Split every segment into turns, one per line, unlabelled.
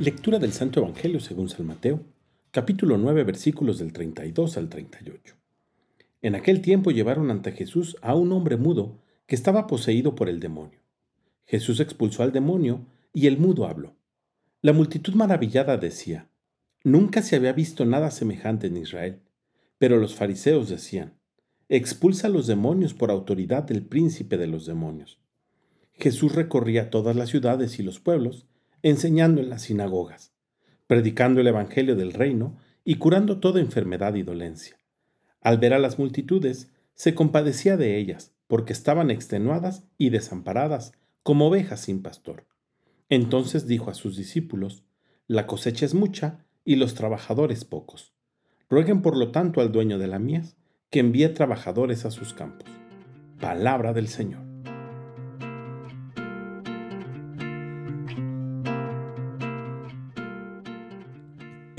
Lectura del Santo Evangelio según San Mateo, capítulo 9, versículos del 32 al 38. En aquel tiempo llevaron ante Jesús a un hombre mudo que estaba poseído por el demonio. Jesús expulsó al demonio y el mudo habló. La multitud maravillada decía, Nunca se había visto nada semejante en Israel. Pero los fariseos decían, Expulsa a los demonios por autoridad del príncipe de los demonios. Jesús recorría todas las ciudades y los pueblos, enseñando en las sinagogas, predicando el Evangelio del reino y curando toda enfermedad y dolencia. Al ver a las multitudes, se compadecía de ellas, porque estaban extenuadas y desamparadas, como ovejas sin pastor. Entonces dijo a sus discípulos, La cosecha es mucha y los trabajadores pocos. Rueguen por lo tanto al dueño de la mies que envíe trabajadores a sus campos. Palabra del Señor.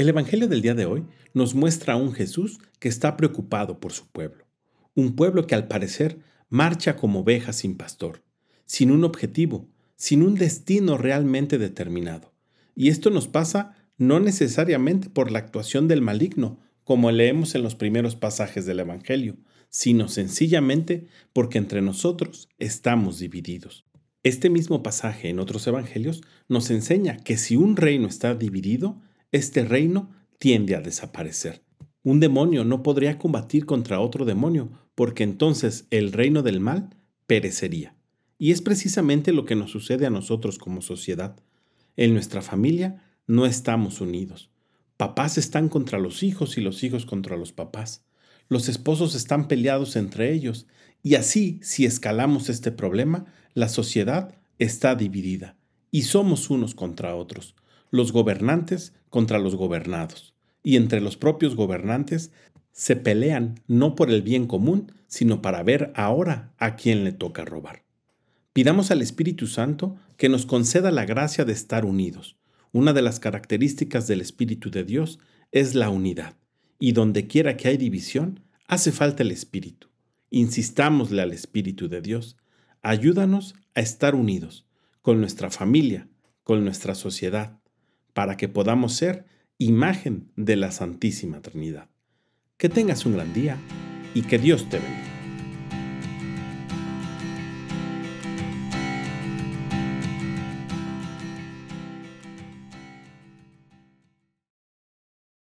El Evangelio del día de hoy nos muestra a un Jesús que está preocupado por su pueblo, un pueblo que al parecer marcha como oveja sin pastor, sin un objetivo, sin un destino realmente determinado. Y esto nos pasa no necesariamente por la actuación del maligno, como leemos en los primeros pasajes del Evangelio, sino sencillamente porque entre nosotros estamos divididos. Este mismo pasaje en otros evangelios nos enseña que si un reino está dividido, este reino tiende a desaparecer. Un demonio no podría combatir contra otro demonio, porque entonces el reino del mal perecería. Y es precisamente lo que nos sucede a nosotros como sociedad. En nuestra familia no estamos unidos. Papás están contra los hijos y los hijos contra los papás. Los esposos están peleados entre ellos. Y así, si escalamos este problema, la sociedad está dividida. Y somos unos contra otros los gobernantes contra los gobernados, y entre los propios gobernantes se pelean no por el bien común, sino para ver ahora a quién le toca robar. Pidamos al Espíritu Santo que nos conceda la gracia de estar unidos. Una de las características del Espíritu de Dios es la unidad, y donde quiera que hay división, hace falta el Espíritu. Insistámosle al Espíritu de Dios, ayúdanos a estar unidos con nuestra familia, con nuestra sociedad, para que podamos ser imagen de la Santísima Trinidad. Que tengas un gran día y que Dios te bendiga.